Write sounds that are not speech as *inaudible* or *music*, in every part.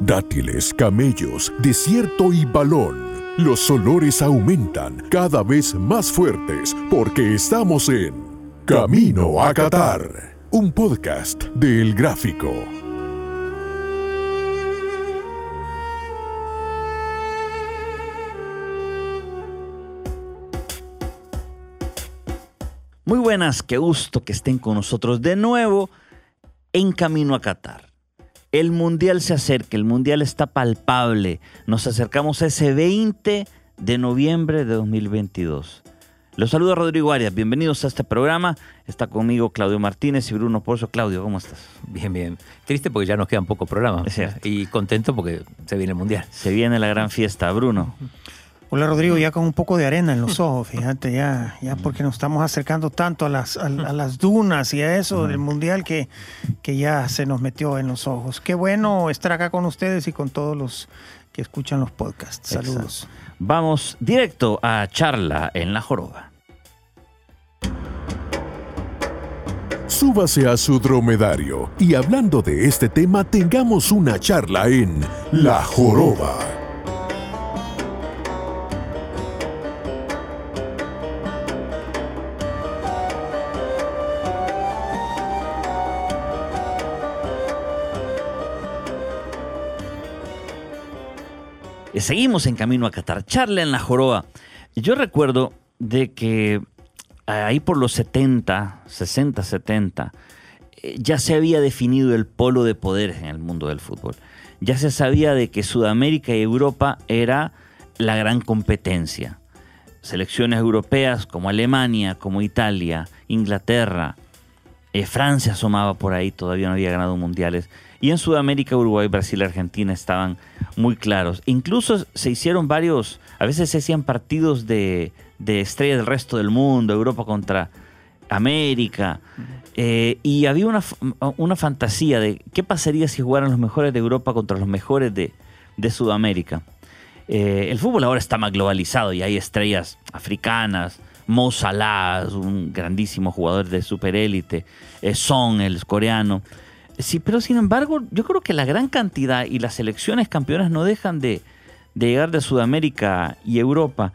Dátiles, camellos, desierto y balón. Los olores aumentan cada vez más fuertes porque estamos en Camino a Qatar, un podcast del Gráfico. Muy buenas, qué gusto que estén con nosotros de nuevo en Camino a Qatar. El Mundial se acerca, el Mundial está palpable. Nos acercamos a ese 20 de noviembre de 2022. Los saludo a Rodrigo Arias, bienvenidos a este programa. Está conmigo Claudio Martínez y Bruno Pozo. Claudio, ¿cómo estás? Bien, bien. Triste porque ya nos quedan pocos programas. Y contento porque se viene el Mundial. Se viene la gran fiesta, Bruno. Hola Rodrigo, ya con un poco de arena en los ojos, fíjate, ya, ya porque nos estamos acercando tanto a las, a, a las dunas y a eso del mundial que, que ya se nos metió en los ojos. Qué bueno estar acá con ustedes y con todos los que escuchan los podcasts. Saludos. Vamos directo a charla en la joroba. Súbase a su dromedario y hablando de este tema tengamos una charla en La Joroba. Seguimos en camino a Qatar. Charla en la joroba. Yo recuerdo de que ahí por los 70, 60, 70, eh, ya se había definido el polo de poderes en el mundo del fútbol. Ya se sabía de que Sudamérica y Europa era la gran competencia. Selecciones europeas como Alemania, como Italia, Inglaterra, eh, Francia asomaba por ahí, todavía no había ganado mundiales. Y en Sudamérica, Uruguay, Brasil, Argentina estaban muy claros. Incluso se hicieron varios, a veces se hacían partidos de, de estrellas del resto del mundo, Europa contra América. Eh, y había una, una fantasía de qué pasaría si jugaran los mejores de Europa contra los mejores de, de Sudamérica. Eh, el fútbol ahora está más globalizado y hay estrellas africanas. Mo Salah, un grandísimo jugador de superélite. Eh, Son, el coreano. Sí, pero sin embargo, yo creo que la gran cantidad y las selecciones campeonas no dejan de, de llegar de Sudamérica y Europa.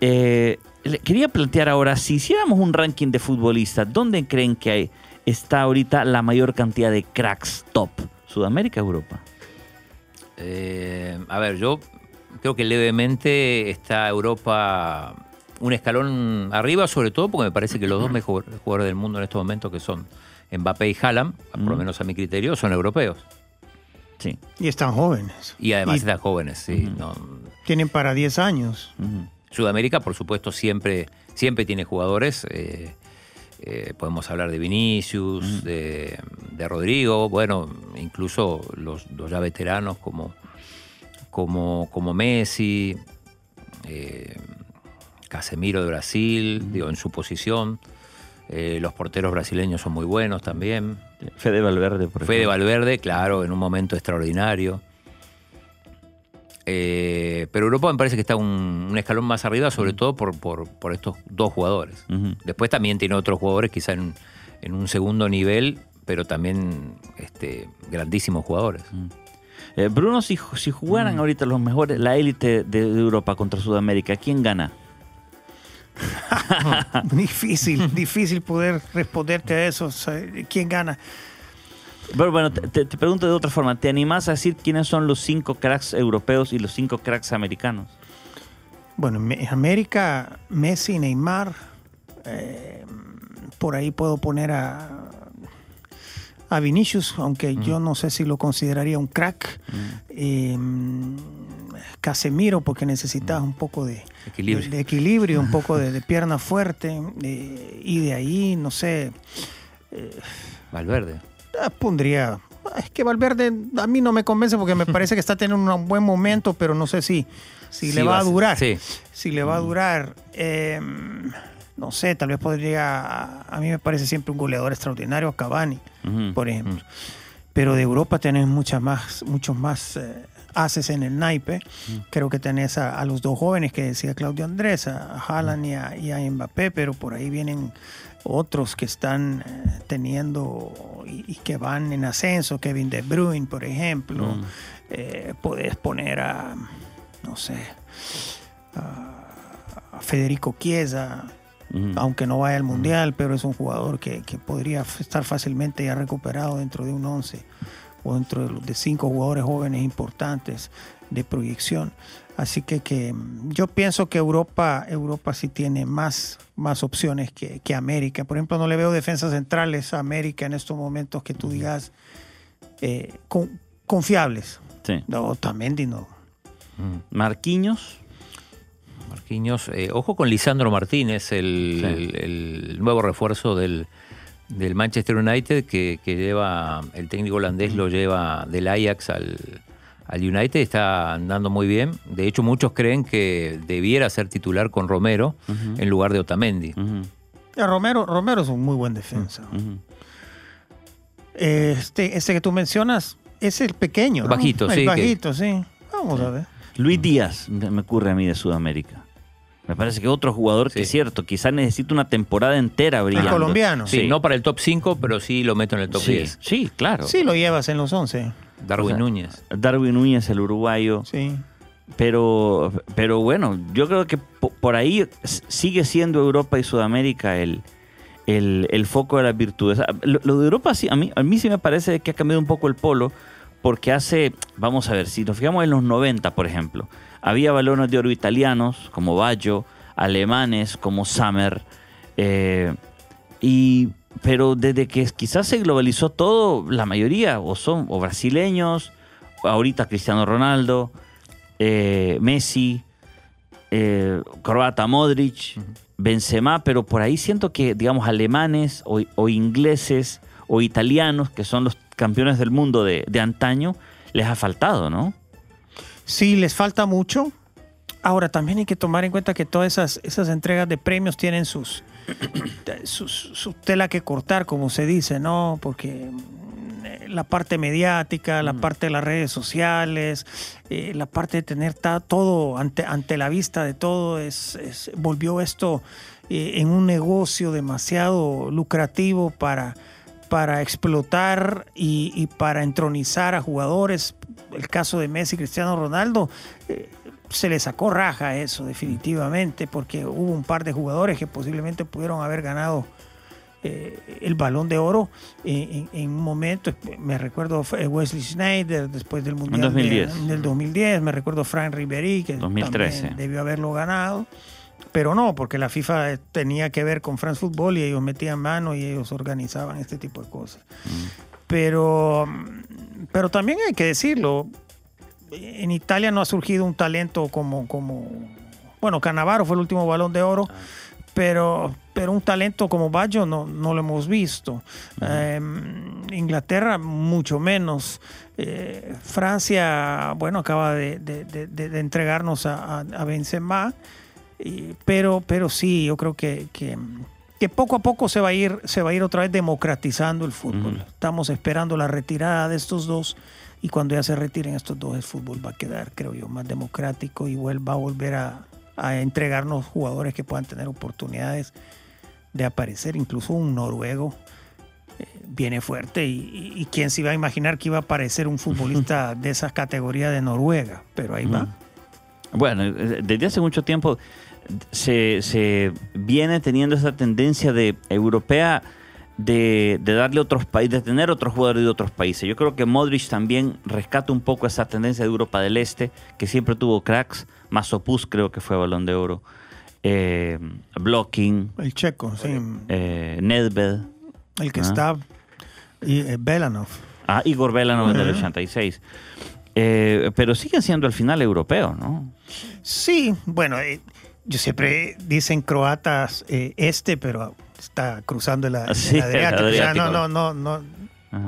Eh, quería plantear ahora, si hiciéramos un ranking de futbolistas, ¿dónde creen que hay, está ahorita la mayor cantidad de cracks top? ¿Sudamérica Europa? Eh, a ver, yo creo que levemente está Europa un escalón arriba, sobre todo porque me parece que los dos *clears throat* mejores jugadores del mundo en este momento, que son Mbappé y Haaland, por lo menos a mi criterio, son europeos. Sí. Y están jóvenes. Y además Y- están jóvenes, sí. No- Tienen para 10 años. Sudamérica, por supuesto, siempre, siempre tiene jugadores. eh, eh, podemos hablar de Vinicius, de, de Rodrigo, bueno, incluso los, los ya veteranos como, como, como Messi, eh, Casemiro de Brasil, digo, en su posición. Eh, los porteros brasileños son muy buenos también. Fede Valverde, por Fede ejemplo. Valverde, claro, en un momento extraordinario. Eh, pero Europa me parece que está un, un escalón más arriba, sobre todo por, por- por estos dos jugadores. Después también tiene otros jugadores, quizá en, en un segundo nivel, pero también este, grandísimos jugadores. Eh, Bruno, si, si jugaran ahorita los mejores, la élite de, de Europa contra Sudamérica, ¿quién gana? *laughs* difícil, difícil poder responderte a eso. ¿Quién gana? Pero bueno, te, pregunto de otra forma. ¿Te animás a decir quiénes son los cinco cracks europeos y los cinco cracks americanos? Bueno, en América, Messi, Neymar. eh, por ahí puedo poner a, a Vinicius, aunque yo no sé si lo consideraría un crack. Eh, Casemiro, porque necesitas un poco de Equilibrio. de, de equilibrio, un poco de, de *laughs* pierna fuerte. eh, y de ahí, no sé, Valverde. Ah, pondría. Es que Valverde a mí no me convence porque me parece que está teniendo un buen momento, pero no sé si, si Sí, le va va a durar. sí. Si le va a durar. eh, no sé, tal vez podría. A mí me parece siempre un goleador extraordinario, Cavani, Ujú. por ejemplo. Pero de Europa tenés muchas más, muchos más eh, haces en el naipe. Creo que tenés a, a los dos jóvenes que decía Claudio Andrés, a Haaland y a, y a Mbappé, pero por ahí vienen otros que están eh, teniendo y, y que van en ascenso, Kevin De Bruyne, por ejemplo. Mm. Eh, puedes poner a, no sé, a Federico Chiesa, Aunque no vaya al Mundial, pero es un jugador que, que podría estar fácilmente ya recuperado dentro de un 11 o dentro de, cinco jugadores jóvenes importantes de proyección. Así que, que mm, yo pienso que Europa, Europa sí tiene más, más opciones que, que América. Por ejemplo, no le veo defensas centrales a América en estos momentos que tú digas eh, con- confiables. Sí. No, Otamendi no. Marquinhos. Marquinhos, eh, ojo con Lisandro Martínez, el, Sí. el- el nuevo refuerzo del, del Manchester United que, que lleva, el técnico holandés lo lleva del Ajax al, al United, está andando muy bien. De hecho, muchos creen que debiera ser titular con Romero en lugar de Otamendi. Ya, Romero, Romero es un muy buen defensa. ujú. Este, este que tú mencionas es el pequeño. ¿no? Bajito, el sí, que- bajito, sí. Vamos a ver. Luis Díaz me ocurre a mí de Sudamérica. Me parece que otro jugador que Sí. es cierto, quizás necesita una temporada entera brillando. colombiano. Sí, no para el top 5, pero sí lo meto en el top sí, 10. sí, claro. Sí, lo llevas en los 11. Darwin O sea, Núñez. Darwin Núñez, el uruguayo. Sí. Pero, pero bueno, yo creo que po- por ahí sigue siendo Europa y Sudamérica el, el, el foco de las virtudes. Ah, Lo, lo de Europa sí, a mí, a mí sí me parece que ha cambiado un poco el polo, porque hace, vamos a ver, si nos fijamos en los 90, por ejemplo, había balones de oro italianos como Baggio, alemanes como Sammer, eh, y, pero desde que quizás se globalizó todo, la mayoría o son o brasileños, ahorita Cristiano Ronaldo, eh, Messi, eh, croata Modric, Benzema, pero por ahí siento que, digamos, alemanes o, o ingleses o italianos, que son los campeones del mundo de, de antaño, les ha faltado, ¿no? Sí, les falta mucho. Ahora, también hay que tomar en cuenta que todas esas, esas entregas de premios tienen sus, *clears throat* sus, su tela que cortar, como se dice, ¿no? Porque mm, la parte mediática, la parte de las redes sociales, eh, la parte de tener todo ante, ante la vista de todo, es, es- volvió esto eh, en un negocio demasiado lucrativo para, para explotar y, y para entronizar a jugadores. El caso de Messi Cristiano Ronaldo, eh, se le sacó raja a eso definitivamente, porque hubo un par de jugadores que posiblemente pudieron haber ganado eh, el balón de oro en, en un momento. Me recuerdo eh, Wesley Snyder después del Mundial 2010. de- del 2010. Me recuerdo Frank Ribéry, que 2013. también debió haberlo ganado. Pero no, porque la FIFA tenía que ver con France Football y ellos metían mano y ellos organizaban este tipo de cosas. Pero, pero también hay que decirlo, en Italia no ha surgido un talento como, como bueno, Cannavaro fue el último balón de oro, pero, pero un talento como Baggio no, no lo hemos visto. Eh, Inglaterra mucho menos. Eh, Francia, bueno, acaba de, de- de- de- entregarnos a, a, a Benzema, y- pero, pero sí, yo creo que, que, que poco a poco se va a ir, se va a ir otra vez democratizando el fútbol. Ujú. Estamos esperando la retirada de estos dos y cuando ya se retiren estos dos, el fútbol va a quedar, creo yo, más democrático y va a volver a, a entregarnos jugadores que puedan tener oportunidades de aparecer, incluso un noruego eh, viene fuerte y, y- y quién se iba a imaginar que iba a aparecer un futbolista de esas categorías de Noruega, pero ahí va. Bueno, eh, desde hace mucho tiempo se, se viene teniendo esa tendencia de europea de, de darle otros países, de tener otros jugadores de otros países. Yo creo que Modric también rescata un poco esa tendencia de Europa del Este, que siempre tuvo cracks. Masopus creo que fue balón de oro. Eh, blocking, El checo, sí, eh, Nedved. el que Ah. está, y eh, Belanov. Ah, Igor Belanov en el Ajá. 86. Eh, pero siguen siendo al final europeos, ¿no? Sí, bueno, eh, yo siempre dicen croatas eh, este, pero está cruzando el, el Sí, el Adriático. O sea, Adriático. no, no, no, no,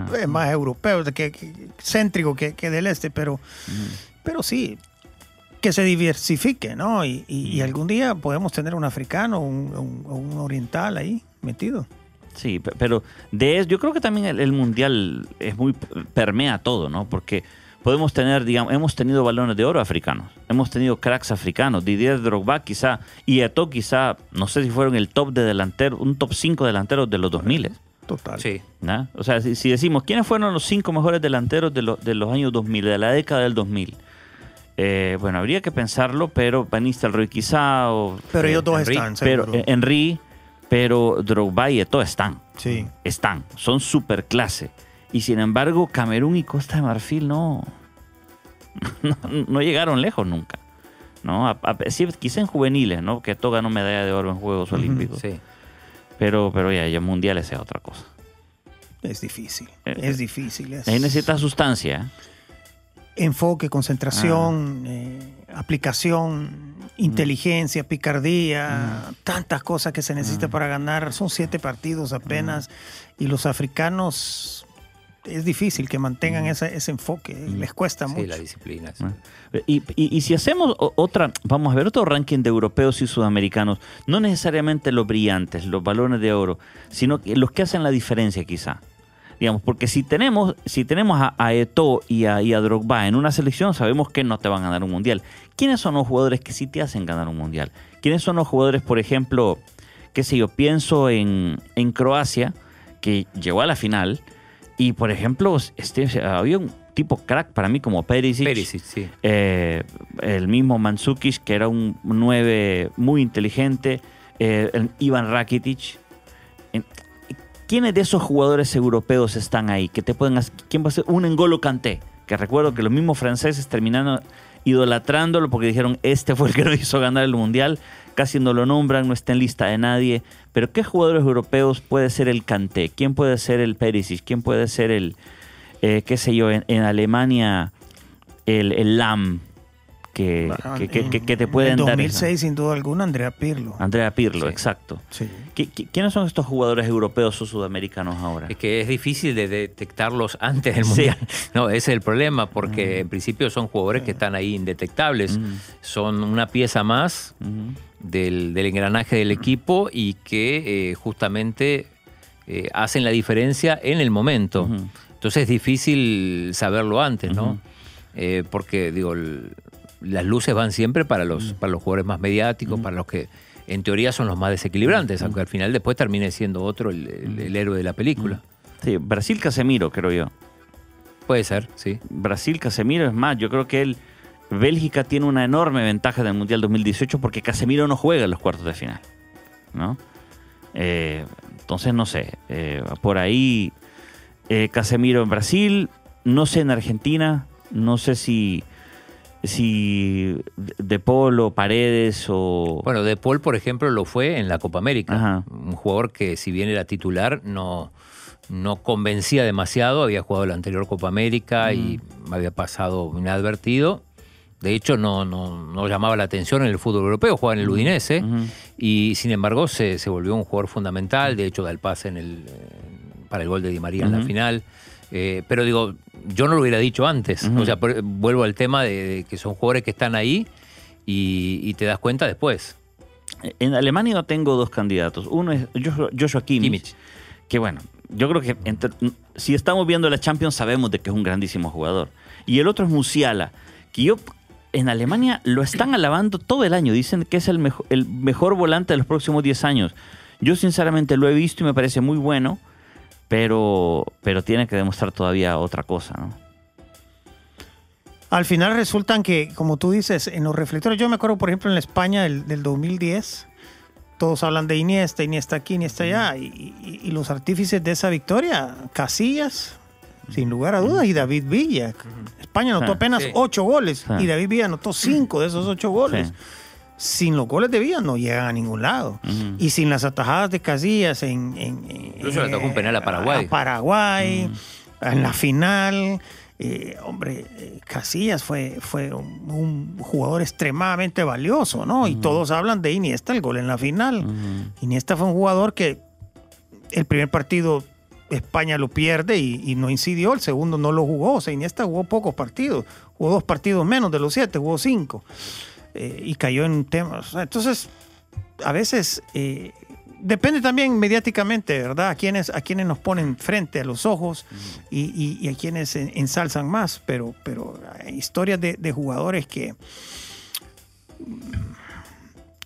Ajá. es más europeo, que, que- céntrico que, que del este, pero, pero sí, que se diversifique, ¿no? Y, y- y algún día podemos tener un africano un, un- o un oriental ahí metido. Sí, pe- pero de eso, yo creo que también el, el mundial es muy permea todo, ¿no? Porque podemos tener, digamos, hemos tenido balones de oro africanos, hemos tenido cracks africanos, Didier Drogba quizá, y Eto'o quizá, no sé si fueron el top de delantero, un top 5 delanteros de los 2000. Total. Sí. ¿no? O sea, si, si decimos, ¿quiénes fueron los cinco mejores delanteros de, lo- de los años 2000, de la década del 2000? Eh, bueno, habría que pensarlo, pero Van Nistelrooy quizá, o, Pero eh, ellos dos Henry, están, pero seguro. eh, Henry, pero Drogba y Eto'o están sí. están, son super clase. Y sin embargo, Camerún y Costa de Marfil no, *laughs* no, no llegaron lejos nunca. ¿no? A- a- sí, quizá en juveniles, ¿no? que todo ganó medalla de oro en Juegos Olímpicos. Sí. Pero, pero ya, ya mundiales es otra cosa. Es difícil. Eh, es difícil. es- Ahí necesita sustancia. ¿eh? enfoque, concentración, Ah. eh, aplicación, inteligencia, picardía, Mm. tantas cosas que se necesita para ganar. Son siete partidos apenas y los africanos es difícil que mantengan ese, ese enfoque, les cuesta Sí, mucho. la disciplina. sí. ¿eh? Y, y- y si hacemos otra, vamos a ver otro ranking de europeos y sudamericanos, no necesariamente los brillantes, los balones de oro, sino que los que hacen la diferencia quizá. Digamos, porque si tenemos, si tenemos a, a Eto'o y a, y a Drogba en una selección, sabemos que no te van a ganar un mundial. ¿Quiénes son los jugadores que sí te hacen ganar un mundial? ¿Quiénes son los jugadores, por ejemplo, qué sé yo, pienso en, en Croacia, que llegó a la final, y por ejemplo, este, había un tipo crack para mí como Perisic, Perisic, sí. eh, el mismo Mandzukic, que era un 9 muy inteligente, eh, el Ivan Rakitic. ¿Quiénes de esos jugadores europeos están ahí? Que te pueden hacer- ¿Quién va a ser? Un Engolo Kanté, que recuerdo que los mismos franceses terminaron idolatrándolo porque dijeron, este fue el que nos hizo ganar el Mundial, casi no lo nombran, no está en lista de nadie. Pero ¿qué jugadores europeos puede ser el Kanté? ¿Quién puede ser el Perisic? ¿Quién puede ser el, eh, qué sé yo, en, en Alemania, el, el Lam? Que, Bueno, que, que- en- que- que te en pueden dar. 2006, sin duda alguna, Andrea Pirlo. Andrea Pirlo, Sí. exacto. Sí. ¿Qui- qui- ¿Quiénes son estos jugadores europeos o sudamericanos ahora? Es que es difícil de detectarlos antes del Sí. mundial. *laughs* No, ese es el problema, porque en principio son jugadores que están ahí indetectables. Mm. Son una pieza más Ujú. Del, del engranaje del equipo y que eh, justamente eh, hacen la diferencia en el momento. Entonces es difícil saberlo antes, ¿no? Eh, porque, digo, las luces van siempre para los, para los jugadores más mediáticos, para los que en teoría son los más desequilibrantes, aunque al final después termine siendo otro el, el- el héroe de la película. Sí, Brasil Casemiro, creo yo. Puede ser, sí. Brasil Casemiro es más, yo creo que él, Bélgica tiene una enorme ventaja del Mundial 2018 porque Casemiro no juega en los cuartos de final, ¿no? Eh, entonces, no sé, eh, por ahí eh, Casemiro en Brasil, no sé en Argentina, no sé si, si De Polo, Paredes o... Bueno, De Paul, por ejemplo, lo fue en la Copa América. Ajá. Un jugador que, si bien era titular, no, no convencía demasiado. Había jugado la anterior Copa América y había pasado inadvertido. De hecho, no, no, no llamaba la atención en el fútbol europeo, jugaba en el Udinese. Y sin embargo, se, se volvió un jugador fundamental. De hecho, da el pase en el, eh, para el gol de Di María en la final. Eh, pero digo, yo no lo hubiera dicho antes. O sea, vuelvo al tema de, de que son jugadores que están ahí y, y te das cuenta después. En Alemania tengo dos candidatos. Uno es Joshua- Joshua Kimmich, Kimmich. que bueno, yo creo que entre- si estamos viendo la Champions sabemos de que es un grandísimo jugador. Y el otro es Musiala, que yo en Alemania lo están alabando todo el año. Dicen que es el, el mejor volante de los próximos 10 años. Yo sinceramente lo he visto y me parece muy bueno, pero, pero tiene que demostrar todavía otra cosa, ¿no? Al final resultan que, como tú dices, en los reflectores, yo me acuerdo, por ejemplo, en la España del, del 2010, todos hablan de Iniesta, Iniesta aquí, Iniesta allá, y los artífices de esa victoria, Casillas, sin lugar a dudas, y David Villa. España anotó Ah, apenas sí. ocho goles, Ah. y David Villa anotó cinco de esos ocho goles. Sí. Sin los goles de Villa no llegan a ningún lado. Y sin las atajadas de Casillas en... Incluso le tocó un penal a Paraguay. a Paraguay, en la final. eh, hombre, eh, Casillas fue, fue un, un jugador extremadamente valioso, ¿no? Y todos hablan de Iniesta, el gol en la final. Iniesta fue un jugador que el primer partido España lo pierde y, no incidió, el segundo no lo jugó. O sea, Iniesta jugó pocos partidos, jugó dos partidos menos de los siete, jugó cinco. Eh, y cayó en temas. entonces, a veces eh, depende también mediáticamente, ¿verdad? A quienes, a quienes nos ponen frente a los ojos y, a quienes en- ensalzan más, pero, pero hay historias de jugadores que,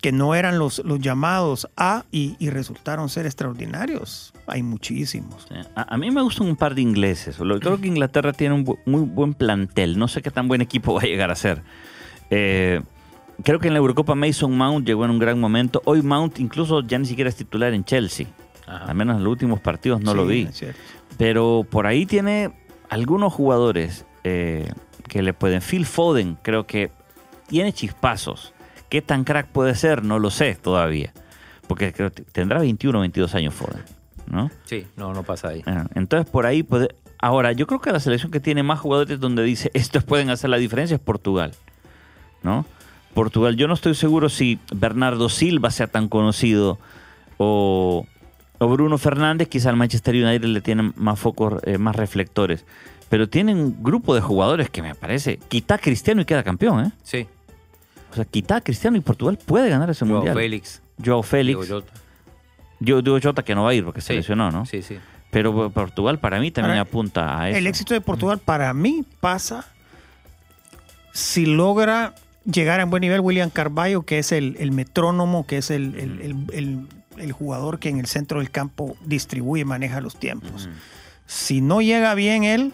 que no eran los, los llamados a y, y resultaron ser extraordinarios. Hay muchísimos. A, a mí me gustan un par de ingleses. Creo que Inglaterra tiene un bu- muy buen plantel. No sé qué tan buen equipo va a llegar a ser. Eh, creo que en la Eurocopa Mason Mount llegó en un gran momento. Hoy Mount incluso ya ni siquiera es titular en Chelsea. Ajá. Al menos en los últimos partidos no Sí, lo vi. Pero por ahí tiene algunos jugadores eh, que le pueden. Phil Foden creo que tiene chispazos. ¿Qué tan crack puede ser? No lo sé todavía. Porque creo que tendrá 21 o 22 años Foden. ¿no? Sí, no, no pasa ahí. Ah, Entonces por ahí puede... Ahora, yo creo que la selección que tiene más jugadores donde dice estos pueden hacer la diferencia es Portugal. ¿No? Portugal, yo no estoy seguro si Bernardo Silva sea tan conocido o, o Bruno Fernández, quizá al Manchester United le tienen más focos, eh, más reflectores. Pero tienen un grupo de jugadores que me parece. Quita Cristiano y queda campeón, ¿eh? Sí, O sea, quita a Cristiano y Portugal puede ganar ese Joao mundial. Félix. Joao Félix. Diego Jota. Yo digo Jota que no va a ir porque se lesionó, ¿no? Sí, sí. Pero Portugal para mí también Ahora, apunta a eso. El éxito de Portugal para mí pasa si logra llegar a buen nivel William Carballo, que es el, el metrónomo, que es el, el- el- el- el jugador que en el centro del campo distribuye y maneja los tiempos. Si no llega bien él,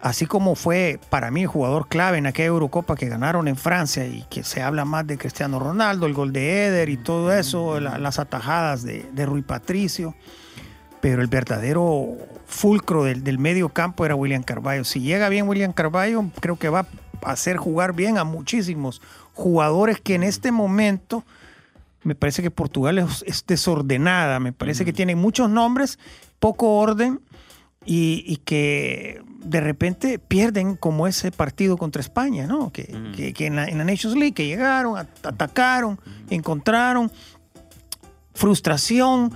así como fue para mí el jugador clave en aquella Eurocopa que ganaron en Francia y que se habla más de Cristiano Ronaldo, el gol de Eder y todo eso, la- las atajadas de, de Rui Patricio pero el verdadero fulcro del, del medio campo era William Carballo. Si llega bien William Carballo, creo que va a hacer jugar bien a muchísimos jugadores que en este momento me parece que Portugal es, es desordenada, me parece que tiene muchos nombres, poco orden y, y que de repente pierden como ese partido contra España, ¿no? Que, que- que en, la, en la Nations League que llegaron, at- atacaron, encontraron frustración,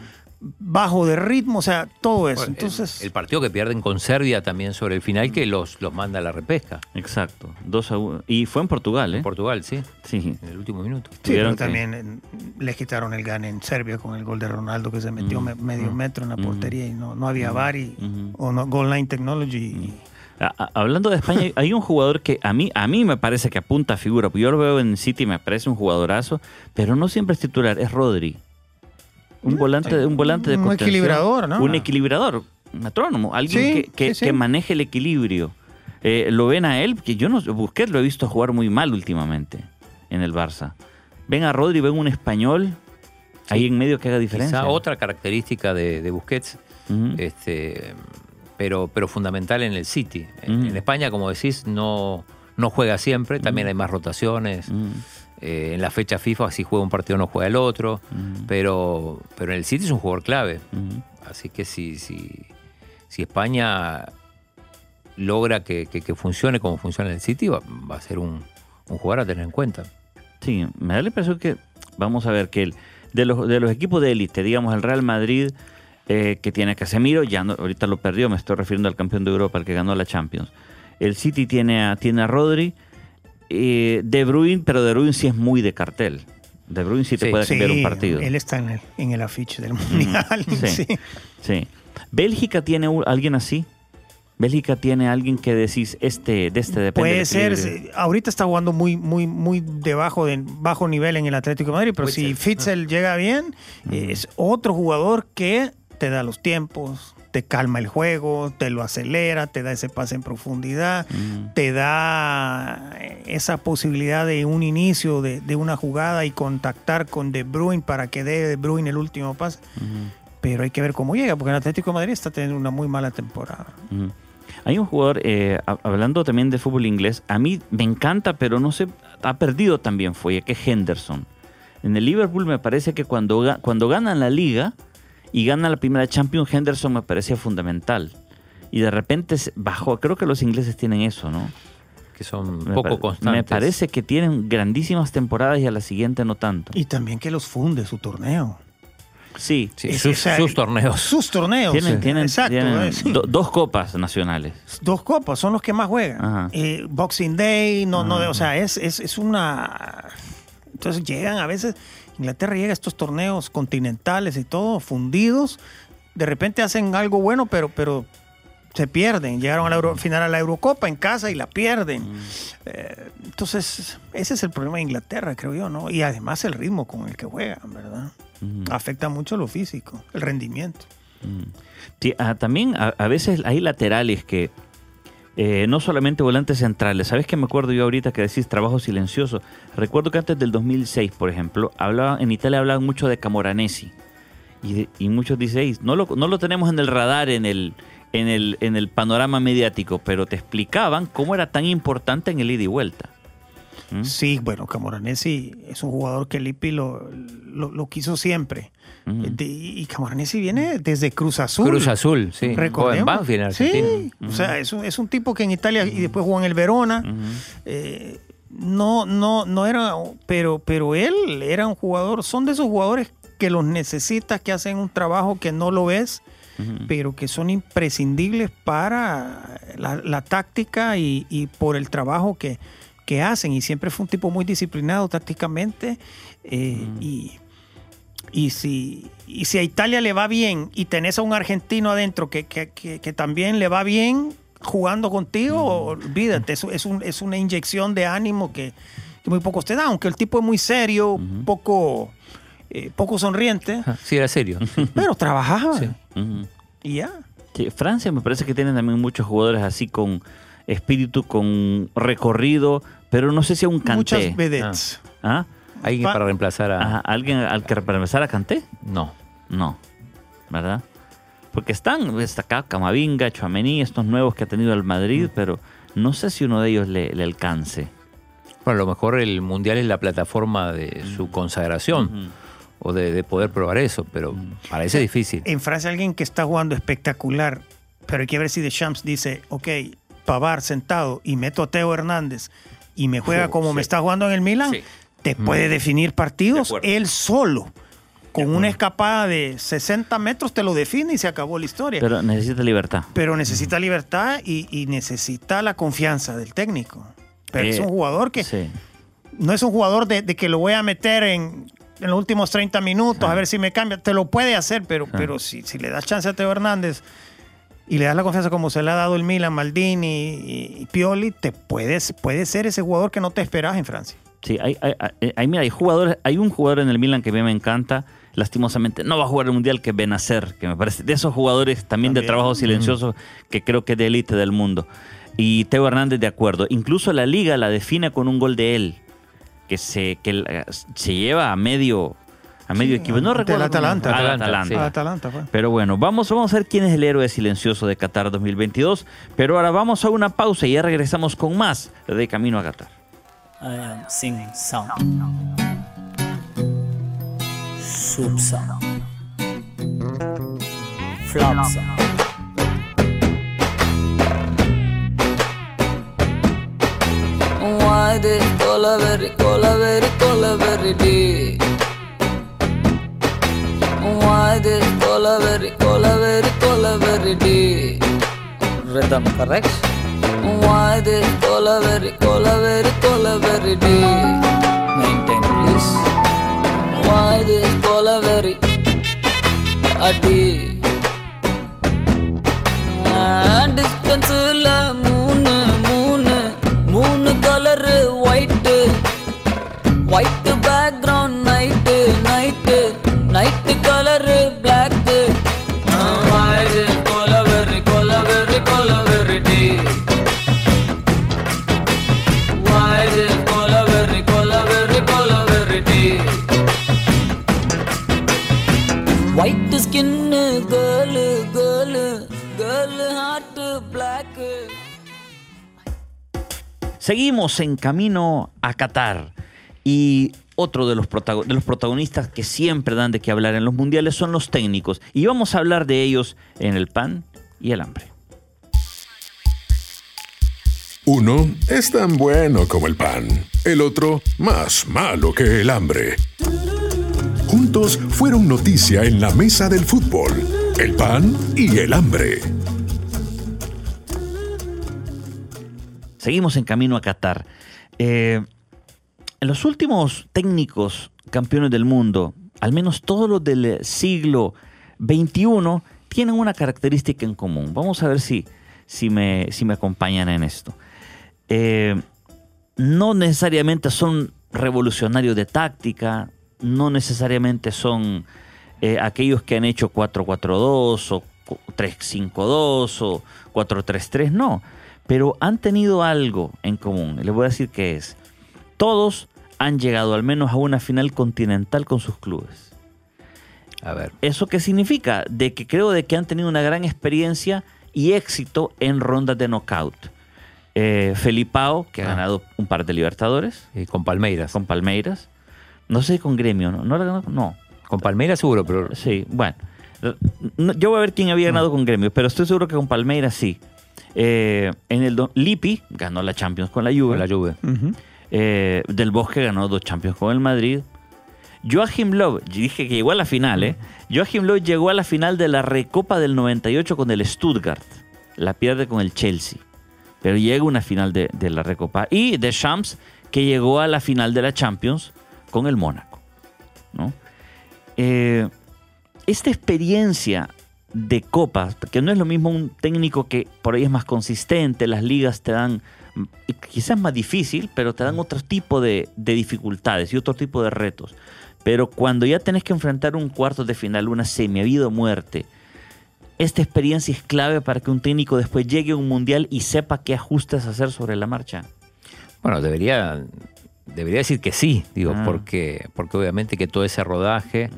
bajo de ritmo, o sea, todo eso. Bueno, Entonces, el, partido que pierden con Serbia también sobre el final que los, los manda a la repesca. Exacto. 2 a 1. Y fue en Portugal, ¿eh? En Portugal, sí, sí. en el último minuto. sí, tuvieron pero que- también eh, le quitaron el gane en Serbia con el gol de Ronaldo que se metió Mm, me- medio mm, metro en la mm, portería y no, no había VAR y- o no, Goal Line Technology. y- A- a- hablando de España, hay- *laughs* hay un jugador que a mí, a mí me parece que apunta a figura. Yo lo veo en City, me parece un jugadorazo, pero no siempre es titular, es Rodri. Un volante, un volante de Un contención. equilibrador, ¿no? Un equilibrador, un metrónomo, alguien Sí, que, que- sí, sí. que maneje el equilibrio. Eh, lo ven a él, que yo no Busquets lo he visto jugar muy mal últimamente en el Barça. Ven a Rodri, ven un español ahí en medio que haga diferencia. Quizá otra característica de, de Busquets, este, pero, pero fundamental en el City. En, en España, como decís, no, no juega siempre, también hay más rotaciones. Eh, en la fecha FIFA, si juega un partido no juega el otro, pero, pero en el City es un jugador clave. Así que si, si, si España logra que, que- que funcione como funciona en el City, va, va a ser un, un jugador a tener en cuenta. Sí, me da la impresión que, vamos a ver, que el, de, los, de los equipos de élite, digamos el Real Madrid, eh, que tiene a Casemiro, ya no- ahorita lo perdió, me estoy refiriendo al campeón de Europa, el que ganó la Champions. El City tiene a, tiene a Rodri, eh, De Bruyne, pero De Bruyne sí es muy de cartel. De Bruyne sí te Sí. puede cambiar un partido. Él está en el, en el afiche del Mundial. *laughs* Sí. sí. Sí. ¿Bélgica tiene un- alguien así? ¿Bélgica tiene alguien que decís, este, de este depende Puede ser, sí, ahorita está jugando muy, muy, muy debajo de bajo nivel en el Atlético de Madrid, pero si. Fitzel llega bien, es otro jugador que te da los tiempos, te calma el juego, te lo acelera, te da ese pase en profundidad, Mm. te da esa posibilidad de un inicio de, de una jugada y contactar con De Bruyne para que dé De Bruyne el último pase. Pero hay que ver cómo llega, porque el Atlético de Madrid está teniendo una muy mala temporada. Hay un jugador, eh, ha- hablando también de fútbol inglés, a mí me encanta, pero no sé, ha perdido también fue, que es Henderson. En el Liverpool me parece que cuando, cuando ganan la liga y ganan la primera Champions, Henderson me parecía fundamental. Y de repente bajó, creo que los ingleses tienen eso, ¿no? Que son Me poco constantes. Me parece que tienen grandísimas temporadas y a la siguiente no tanto. Y también que los funde su torneo. Sí, Sí, Es- sus, o sea, sus torneos. Sus torneos. tienen, sí. tienen- Exacto. tienen sí. do- dos copas nacionales. Dos copas son los que más juegan. Eh, Boxing Day, no, no, Ajá. o sea, es, es, es una. Entonces llegan a veces, Inglaterra llega a estos torneos continentales y todo, fundidos. De repente hacen algo bueno, pero, pero se pierden. Llegaron al Euro- final a la Eurocopa en casa y la pierden. Eh, entonces, ese es el problema de Inglaterra, creo yo, ¿no? Y además el ritmo con el que juegan, ¿verdad? Afecta mucho lo físico, el rendimiento. Sí, ah, también a, a veces hay laterales que eh, no solamente volantes centrales. ¿Sabes qué me acuerdo yo ahorita que decís trabajo silencioso? Recuerdo que antes del 2006, por ejemplo, hablaban, en Italia hablaban mucho de Camoranesi. Y, muchos dicen, "Ey, no lo, no lo tenemos en el radar, en el, en, el, en el panorama mediático, pero te explicaban cómo era tan importante en el ida y vuelta. ¿Mm? Sí, bueno, Camoranesi es un jugador que Lippi lo, lo quiso siempre. De- y Camoranesi viene desde Cruz Azul. Cruz Azul, sí. En Recordemos. Banfield en Argentina. Sí, o sea, es un, es un tipo que en Italia y después jugó en el Verona. Eh, no, no, no era, pero, pero él era un jugador, son de esos jugadores que los necesitas, que hacen un trabajo que no lo ves, pero que son imprescindibles para la, la táctica y, y por el trabajo que, que hacen. Y siempre fue un tipo muy disciplinado tácticamente. eh, y, y si, y si a Italia le va bien y tenés a un argentino adentro que, que- que- que también le va bien jugando contigo, olvídate, es, es un- es una inyección de ánimo que, muy pocos te dan, aunque el tipo es muy serio, poco, eh, poco sonriente, Ah, *laughs* Sí, era serio. *laughs* pero trabajaba Sí. Y ya. Sí, Francia me parece que tiene también muchos jugadores así con espíritu, con recorrido, pero no sé si a un Kanté. Muchas vedettes. ¿Ah? ¿Alguien Pa- para reemplazar a.? Ajá, ¿Alguien al que reemplazar a Kanté? No. No, ¿verdad? Porque están, está acá Camavinga, Chouameni, estos nuevos que ha tenido el Madrid, pero no sé si uno de ellos le, le alcance. Bueno, a lo mejor el Mundial es la plataforma de su consagración o de, de poder probar eso, pero parece difícil. En Francia alguien que está jugando espectacular, pero hay que ver si Deschamps dice, ok, Pavar sentado y meto a Teo Hernández y me juega Oh, como sí. me está jugando en el Milan, Sí. Te puede definir partidos De él solo. Con una escapada de 60 metros te lo define y se acabó la historia. Pero, Pero necesita libertad. necesita libertad y, y necesita la confianza del técnico. Pero es Eh, un jugador que Sí. no es un jugador de, de que lo voy a meter en, en los últimos 30 minutos a ver si me cambia. Te lo puede hacer, pero, pero si, si le das chance a Teo Hernández y le das la confianza como se le ha dado el Milan, Maldini y, y Pioli, te puedes, puede ser ese jugador que no te esperas en Francia. Sí, hay, hay- hay- mira, hay jugadores, hay un jugador en el Milan que a mí me encanta, lastimosamente no va a jugar el Mundial, que es Benacer, que me parece de esos jugadores también, de trabajo silencioso, que creo que es de élite del mundo. Y Teo Hernández de acuerdo. Incluso la liga la define con un gol de él, que se, que se lleva a medio, a medio Sí, equipo. No recuerdo. Atalanta. al Atalanta, Atalanta. sí. Ah, Atalanta. Pero bueno, vamos, vamos a ver quién es el héroe silencioso de Qatar 2022. Pero ahora vamos a una pausa y ya regresamos con más de Camino a Qatar. I am singing song. Soup song. Flop song. வாது கொலவெறி கொலவெறி கொலவெறிடி வாது கொலவெறி கொலவெறி கொலவெறிடி rhythm correct உனது கொலவெறி கொலவெறி கொலவெறி டி மெயின்டைன் ப்ளீஸ் உனது கொலவெறி அடி. டிஸ்டன்ஸ் இல்லாம Seguimos en camino a Qatar y otro de los, protagonistas que siempre dan de qué hablar en los mundiales son los técnicos y vamos a hablar de ellos en el pan y el hambre. Uno es tan bueno como el pan, el otro más malo que el hambre. Juntos fueron noticia en la mesa del fútbol, el pan y el hambre. Seguimos en camino a Qatar. Eh, los últimos técnicos campeones del mundo, al menos todos los del siglo XXI, tienen una característica en común. Vamos a ver si, si, me, si me acompañan en esto. Eh, no necesariamente son revolucionarios de táctica, no necesariamente son eh, aquellos que han hecho 4-4-2 o 3-5-2 o 4-3-3, no, pero han tenido algo en común. Les voy a decir qué es. Todos han llegado al menos a una final continental con sus clubes. A ver. ¿Eso qué significa? De que creo de que han tenido una gran experiencia y éxito en rondas de knockout. Eh, Felipao, que ha Ah. ganado un par de Libertadores Y con Palmeiras. con Palmeiras. No sé con Gremio, ¿no? ¿No, no. Con Palmeiras seguro, pero Sí, bueno. No, Yo voy a ver quién había ganado con Gremio, pero estoy seguro que con Palmeiras sí. Eh, en el Lippi ganó la Champions con la Juve. con la Juve. Eh, Del Bosque ganó dos Champions con el Madrid. Joachim Löw, dije que llegó a la final, ¿eh? Joachim Löw llegó a la final de la Recopa del 98 con el Stuttgart. La pierde con el Chelsea. Pero llega una final de, de la Recopa. Y de Champs, que llegó a la final de la Champions con el Mónaco. ¿no? Eh, esta experiencia de copas, porque no es lo mismo un técnico que por ahí es más consistente, las ligas te dan, quizás más difícil, pero te dan otro tipo de, de dificultades y otro tipo de retos. Pero cuando ya tenés que enfrentar un cuarto de final, una semi, ha habido muerte, esta experiencia es clave para que un técnico después llegue a un mundial y sepa qué ajustes hacer sobre la marcha. Bueno, debería, debería decir que sí, digo, Ah. porque, porque obviamente que todo ese rodaje,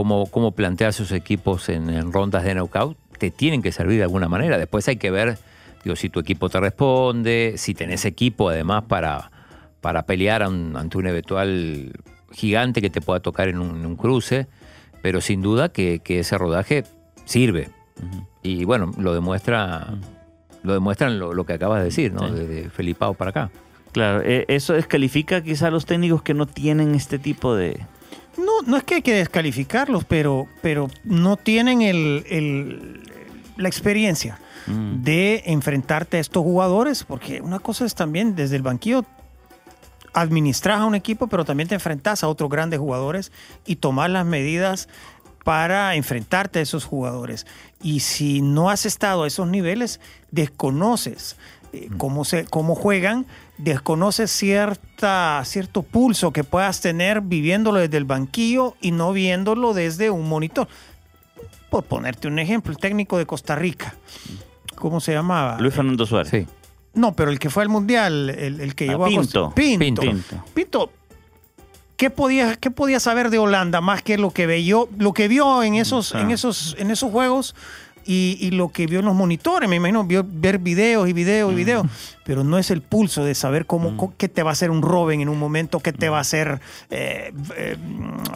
cómo, cómo plantear sus equipos en, en rondas de knockout, te tienen que servir de alguna manera. Después hay que ver, digo, si tu equipo te responde, si tenés equipo además para, para pelear an- ante un eventual gigante que te pueda tocar en un, en un cruce, pero sin duda que, que ese rodaje sirve. Y bueno, lo demuestra, lo demuestran lo, lo que acabas de decir, ¿no? Sí. Desde Felipao para acá. Claro, eh, eso descalifica quizá a los técnicos que no tienen este tipo de... No, es que hay que descalificarlos, pero, pero no tienen el, el- la experiencia Mm. de enfrentarte a estos jugadores, porque una cosa es también desde el banquillo administras a un equipo, pero también te enfrentas a otros grandes jugadores y tomar las medidas para enfrentarte a esos jugadores. Y si no has estado a esos niveles, desconoces eh, cómo, se, cómo juegan, desconoces cierta, cierto pulso que puedas tener viviéndolo desde el banquillo y no viéndolo desde un monitor. Por ponerte un ejemplo, el técnico de Costa Rica, ¿cómo se llamaba? Luis Fernando Suárez. Sí. No, pero el que fue al mundial, el, el que Ah, llevó a Pinto. Costa- Pinto. Pinto. Pinto. Pinto, ¿qué podía, qué podía saber de Holanda más que lo que vio, lo que vio en esos, Ah. en esos, en esos juegos y, y lo que vio en los monitores? Me imagino vio, ver videos y videos y videos, pero no es el pulso de saber cómo, co- qué te va a hacer un Robin en un momento, qué te va a hacer eh, eh,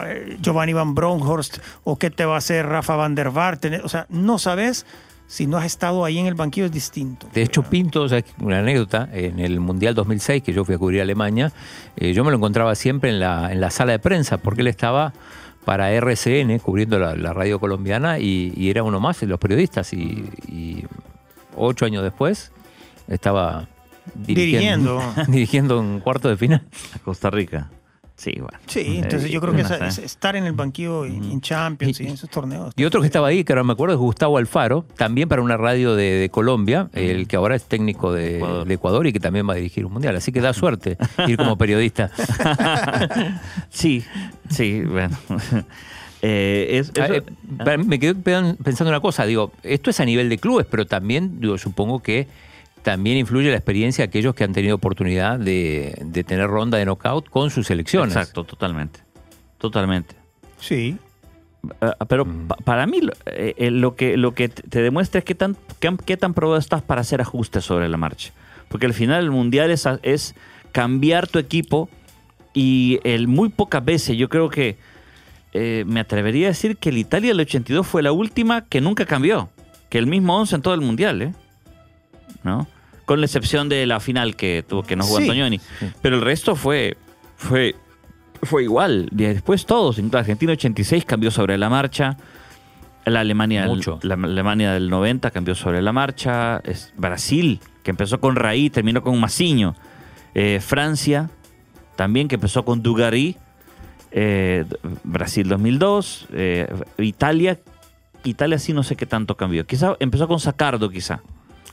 eh, Giovanni Van Bronckhorst o qué te va a hacer Rafa Van der Vaart. O sea, no sabes. Si no has estado ahí en el banquillo es distinto. De hecho, Pinto, o sea, una anécdota, en el Mundial 2006, que yo fui a cubrir a Alemania, eh, yo me lo encontraba siempre en la, en la sala de prensa, porque él estaba para RCN, cubriendo la, la radio colombiana, y, y era uno más de los periodistas. Y, y ocho años después estaba dirigiendo, dirigiendo *laughs* un cuarto de final. A Costa Rica. Sí, bueno. Sí, entonces Eh, yo creo que esa- es estar en el banquillo en, en Champions y en esos torneos. Y otro que estaba ahí, que ahora me acuerdo, es Gustavo Alfaro, también para una radio de, de Colombia, el que ahora es técnico de Ecuador. de Ecuador y que también va a dirigir un mundial. Así que da suerte ir como periodista. *laughs* Sí, sí, bueno. *laughs* Eh, es- Ah, eh, me quedé pe- pensando una cosa, digo, esto es a nivel de clubes, pero también, digo, supongo que también influye la experiencia de aquellos que han tenido oportunidad de, de tener ronda de knockout con sus selecciones. Exacto, totalmente. Totalmente. Sí. Ah, pero Mm. pa- para mí lo, eh, eh, lo que lo que te demuestra es qué tan, qué, qué tan probado estás para hacer ajustes sobre la marcha. Porque al final el mundial es cambiar tu equipo y el muy pocas veces, yo creo que eh, me atrevería a decir que el Italia del 82 fue la última que nunca cambió. Que el mismo 11 en todo el mundial, ¿eh? ¿No? Con la excepción de la final que tuvo que no jugó Sí. Pero el resto fue, fue, fue igual. Después todos. Incluso Argentina 86 cambió sobre la marcha. La Alemania, del- Mucho. la Alemania del 90 cambió sobre la marcha. Es Brasil, que empezó con Raí, terminó con Maciño. Eh, Francia, también que empezó con Dugarry, eh, Brasil 2002, eh, Italia, Italia sí no sé qué tanto cambió. Quizá empezó con Sacardo, quizá.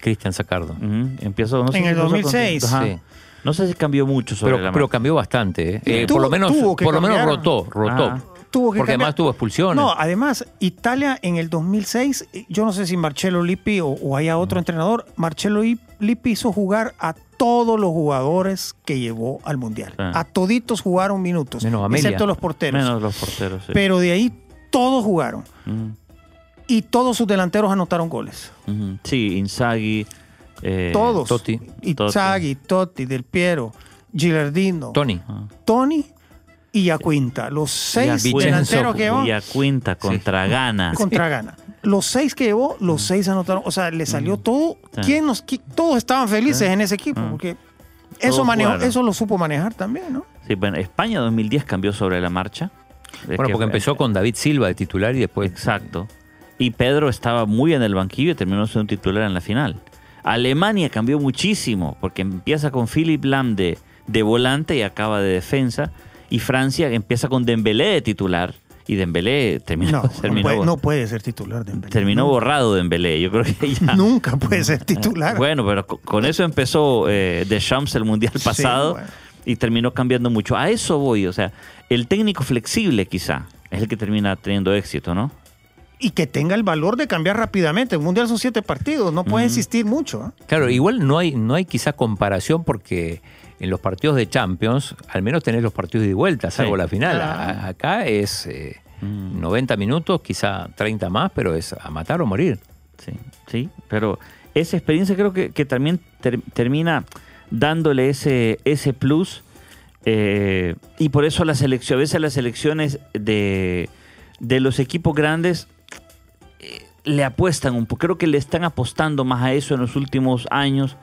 Cristian Sacardo. Ujú, empezó, no sé En si el empezó con- 2006. Ajá. Sí. No sé si cambió mucho sobre Pero, la pero cambió bastante. ¿eh? Eh, Tuvo- por lo menos, tuvo que por lo menos rotó, rotó. Ah. Tuvo que Porque cambiar. además tuvo expulsiones. No, además, Italia en el 2006, yo no sé si Marcello Lippi o, o haya otro entrenador, Marcello I- Lippi hizo jugar a todos los jugadores que llevó al Mundial. Ah. A toditos jugaron minutos, Menos Amelia. excepto los porteros. Menos los porteros, sí. Pero de ahí todos jugaron y todos sus delanteros anotaron goles. Sí, Inzaghi. eh, todos. Totti. Itzaghi, Totti, Del Piero, Gilardino, Tony. ah. Tony y Yacuinta. Los seis delanteros que llevó Y a Cuinta contra Ghana. contra Ghana. Los seis que llevó, los seis anotaron. O sea, le salió todo. Sí. ¿Quién nos, qui- todos estaban felices Sí. en ese equipo. Porque eso, manejó, eso lo supo manejar también, ¿no? Sí, bueno, España 2010 cambió sobre la marcha. Es Bueno, que- porque empezó con David Silva de titular y después. Exacto. Y Pedro estaba muy en el banquillo y terminó siendo titular en la final. Alemania cambió muchísimo porque empieza con Philip Lam de, de volante y acaba de defensa. Y Francia empieza con Dembélé de titular y Dembélé terminó, No, *laughs* no terminó, puede, no puede ser titular Dembélé. terminó Nunca. borrado Dembélé. Yo creo que ya... *laughs* Nunca puede ser titular. Bueno, pero co- con eso empezó eh, Deschamps el mundial *laughs* Sí, pasado bueno. y terminó cambiando mucho. A eso voy, o sea, el técnico flexible quizá es el que termina teniendo éxito, ¿no? Y que tenga el valor de cambiar rápidamente. El Mundial son siete partidos, no puede insistir mucho. ¿eh? Claro, igual no hay, no hay quizá comparación porque en los partidos de Champions, al menos tenés los partidos de vuelta, salvo Sí. la final. Acá es eh, Mm. 90 minutos, quizá 30 más, pero es a matar o morir. Sí, sí, pero esa experiencia creo que, que también ter- termina dándole ese, ese plus eh, y por eso la selección, a veces las selecciones de, de los equipos grandes le apuestan un poco, creo que le están apostando más a eso en los últimos años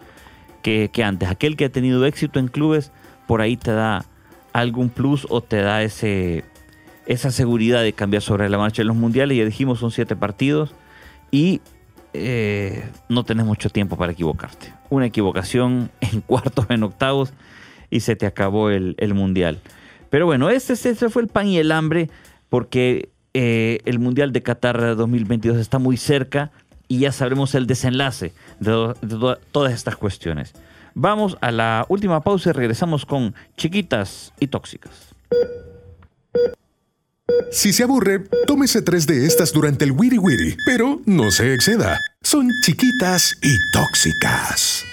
que, que antes. Aquel que ha tenido éxito en clubes, por ahí te da algún plus o te da ese, esa seguridad de cambiar sobre la marcha en los mundiales. Ya dijimos, son siete partidos y eh, no tenés mucho tiempo para equivocarte. Una equivocación *laughs* en cuartos, en octavos y se te acabó el, el mundial. Pero bueno, este, este fue el pan y el hambre porque eh, el mundial de Qatar 2022 está muy cerca y ya sabremos el desenlace de, todas estas cuestiones. Vamos a la última pausa y regresamos con chiquitas y tóxicas. Si se aburre, tómese tres de estas durante el Wiri Wiri, pero no se exceda. Son chiquitas y tóxicas.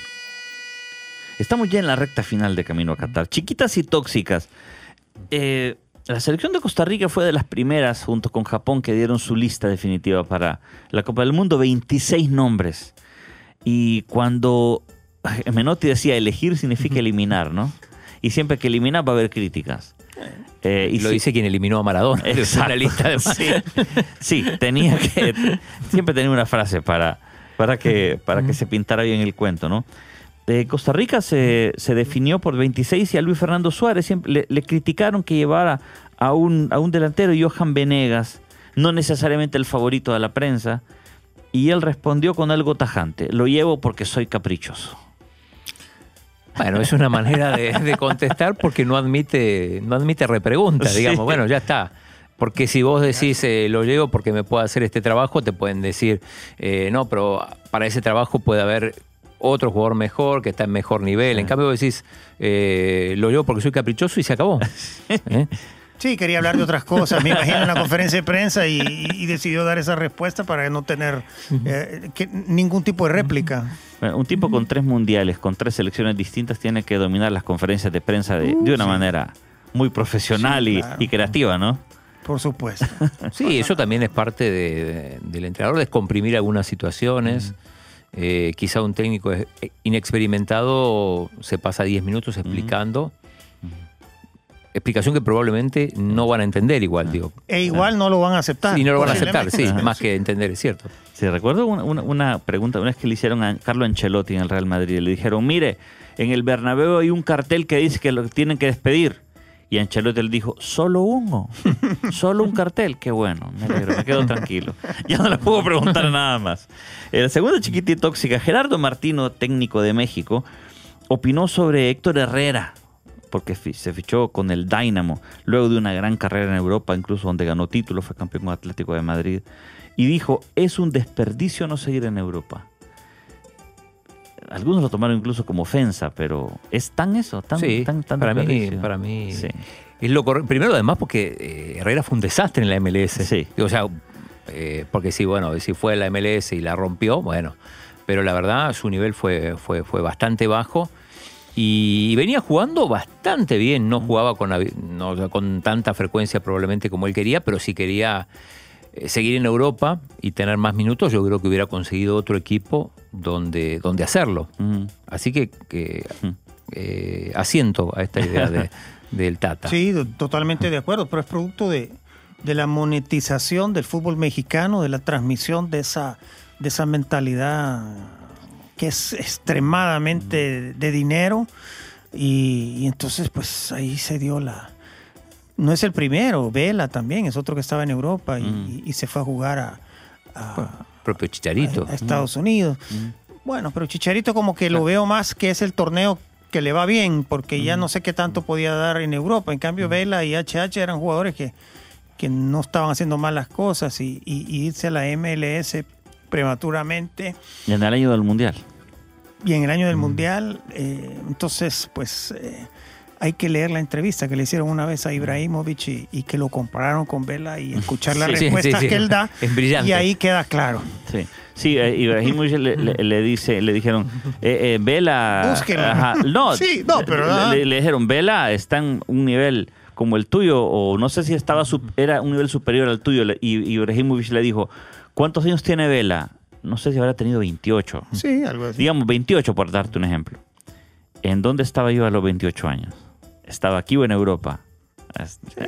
Estamos ya en la recta final de Camino a Qatar. Chiquitas y tóxicas. Eh, la selección de Costa Rica fue de las primeras, junto con Japón, que dieron su lista definitiva para la Copa del Mundo. 26 nombres. Y cuando ay, Menotti decía elegir significa eliminar, ¿no? Y siempre que eliminar va a haber críticas. Eh, Y lo dice quien eliminó a Maradona. *laughs* Exacto. una lista de sí, sí, tenía que siempre tenía una frase para, para que para que se pintara bien el cuento, ¿no? Eh, Costa Rica se, se definió por 26 y a Luis Fernando Suárez siempre le, le criticaron que llevara a un, a un delantero, Johan Venegas, no necesariamente el favorito de la prensa, y él respondió con algo tajante, lo llevo porque soy caprichoso. Bueno, es una manera de, de contestar porque no admite, no admite repregunta, Sí. digamos. Bueno, ya está. Porque si vos decís, eh, lo llevo porque me puedo hacer este trabajo, te pueden decir, eh, no, pero para ese trabajo puede haber otro jugador mejor, que está en mejor nivel. En cambio, vos decís, eh, lo llevo porque soy caprichoso y se acabó. *laughs* ¿Eh? Sí, quería hablar de otras cosas. Me imagino en la conferencia de prensa y, y decidió dar esa respuesta para no tener eh, que- ningún tipo de réplica. Bueno, un tipo con tres mundiales, con tres selecciones distintas, tiene que dominar las conferencias de prensa de, de una manera muy profesional Sí, y- claro. y, creativa, ¿no? Por supuesto. *laughs* Sí, eso también es parte de- de- del entrenador, descomprimir algunas situaciones. Eh, quizá un técnico es- inexperimentado se pasa 10 minutos explicando. Explicación que probablemente no van a entender igual, digo. E igual no lo van a aceptar. Y no lo van a aceptar, sí, más que entender, es cierto. Sí, recuerdo una, una- una pregunta, una vez que le hicieron a Carlo Ancelotti en el Real Madrid, le dijeron, mire, en el Bernabéu hay un cartel que dice que lo tienen que despedir. Y Ancelotti le dijo, solo uno, *laughs* solo un cartel. Qué bueno, me alegro, me quedo tranquilo. *laughs* Ya no le puedo preguntar nada más. El segundo chiquita y tóxica, Gerardo Martino, técnico de México, opinó sobre Héctor Herrera, porque se fichó con el Dynamo, luego de una gran carrera en Europa, incluso donde ganó títulos, fue campeón con Atlético de Madrid, y dijo, es un desperdicio no seguir en Europa. Algunos lo tomaron incluso como ofensa, pero ¿es tan eso? ¿Tan, Sí, tan, tan para mí, para mí Sí. es lo. Primero, además, porque eh, Herrera fue un desastre en la MLS. Sí. O sea, eh, porque sí, bueno, si fue a la MLS y la rompió, bueno. Pero la verdad, su nivel fue, fue, fue bastante bajo. Y venía jugando bastante bien. No jugaba con, no, con tanta frecuencia probablemente como él quería, pero si quería eh, seguir en Europa y tener más minutos, yo creo que hubiera conseguido otro equipo donde, donde hacerlo. Mm. Así que, que, eh, asiento a esta idea de- *laughs* del Tata. Sí, totalmente de acuerdo, pero es producto de, de la monetización del fútbol mexicano, de la transmisión de esa, de esa mentalidad que es extremadamente de dinero y, y entonces pues ahí se dio la... No es el primero, Vela también, es otro que estaba en Europa y, Mm. y se fue a jugar a, a- propio Chicharito. a Estados Unidos. Bueno, pero Chicharito como que lo veo más que es el torneo que le va bien, porque ya no sé qué tanto podía dar en Europa. En cambio, Vela y HH eran jugadores que, que no estaban haciendo mal las cosas y, y- y irse a la MLS prematuramente Y en el año del Mundial. y en el año del Mundial, eh, entonces pues eh, hay que leer la entrevista que le hicieron una vez a Ibrahimovic y, y que lo compararon con Vela y escuchar las *laughs* Sí, respuestas sí, sí. que él da Es brillante. y ahí queda claro. Sí, sí eh, Ibrahimovic le, le- le dice, le dijeron, eh, eh, Vela... Ajá, *laughs* no, Sí, no, pero, le, le dijeron, Vela está en un nivel como el tuyo, o no sé si estaba su- era un nivel superior al tuyo, y Ibrahimovic le dijo, ¿cuántos años tiene Vela? No sé si habrá tenido 28. Sí, algo así. Digamos 28, por darte un ejemplo. ¿En dónde estaba yo a los 28 años? ¿Estaba aquí o en Europa?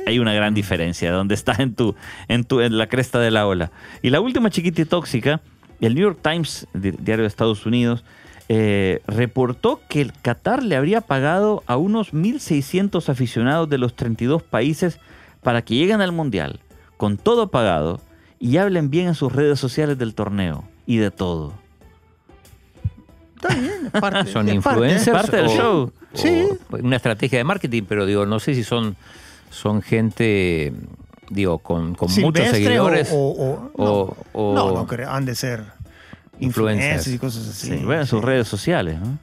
Hay una gran diferencia. ¿Dónde estás en tu, en tu, en la cresta de la ola? Y la última chiquita y tóxica, el New York Times, di- diario de Estados Unidos, eh, reportó que el Qatar le habría pagado a unos 1.600 aficionados de los 32 países para que lleguen al Mundial, con todo pagado, y hablen bien en sus redes sociales del torneo y de todo. Está bien, es *laughs* parte, Son es parte, ¿eh? influencers. parte del o- show. Sí. Una estrategia de marketing, pero digo, no sé si son, son gente, digo, con, con muchos seguidores. O, o- o- o- o- no, no creo, han de ser Influencers. y cosas así. Sí, bueno, sus redes sociales, ¿no?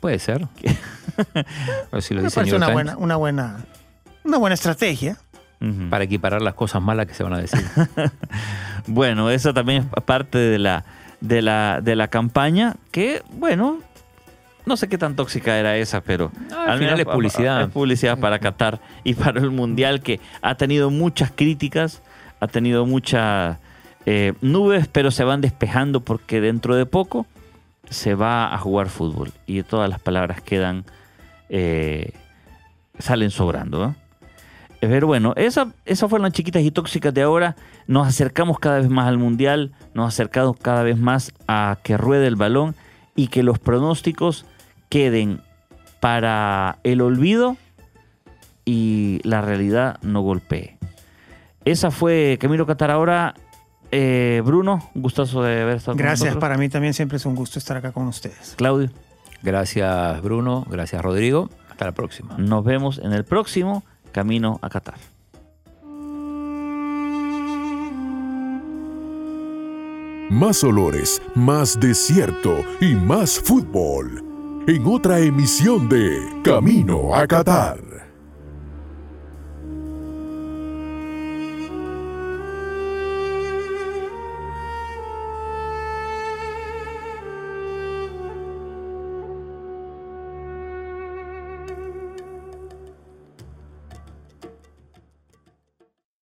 Puede ser. *laughs* Si lo Me parece una buena, una buena, una buena estrategia. Para equiparar las cosas malas que se van a decir. *laughs* Bueno, eso también es parte de la, de la, de la campaña, que, bueno, no sé qué tan tóxica era esa, pero al final es publicidad. Es publicidad para Qatar y para el Mundial, que ha tenido muchas críticas, ha tenido muchas eh, nubes, pero se van despejando porque dentro de poco se va a jugar fútbol y todas las palabras quedan, eh, salen sobrando. ¿no? Pero bueno, esa, esas fueron las chiquitas y tóxicas de ahora. Nos acercamos cada vez más al Mundial, nos acercamos cada vez más a que ruede el balón y que los pronósticos queden para el olvido y la realidad no golpee. Esa fue Camilo Catar ahora. Eh, Bruno, un gustazo de haber estado con Gracias, nosotros. para mí también siempre es un gusto estar acá con ustedes. Claudio, Gracias, Bruno. Gracias, Rodrigo. Hasta la próxima. nos vemos en el próximo Camino a Qatar. Más olores, más desierto y más fútbol. En otra emisión de Camino a Qatar.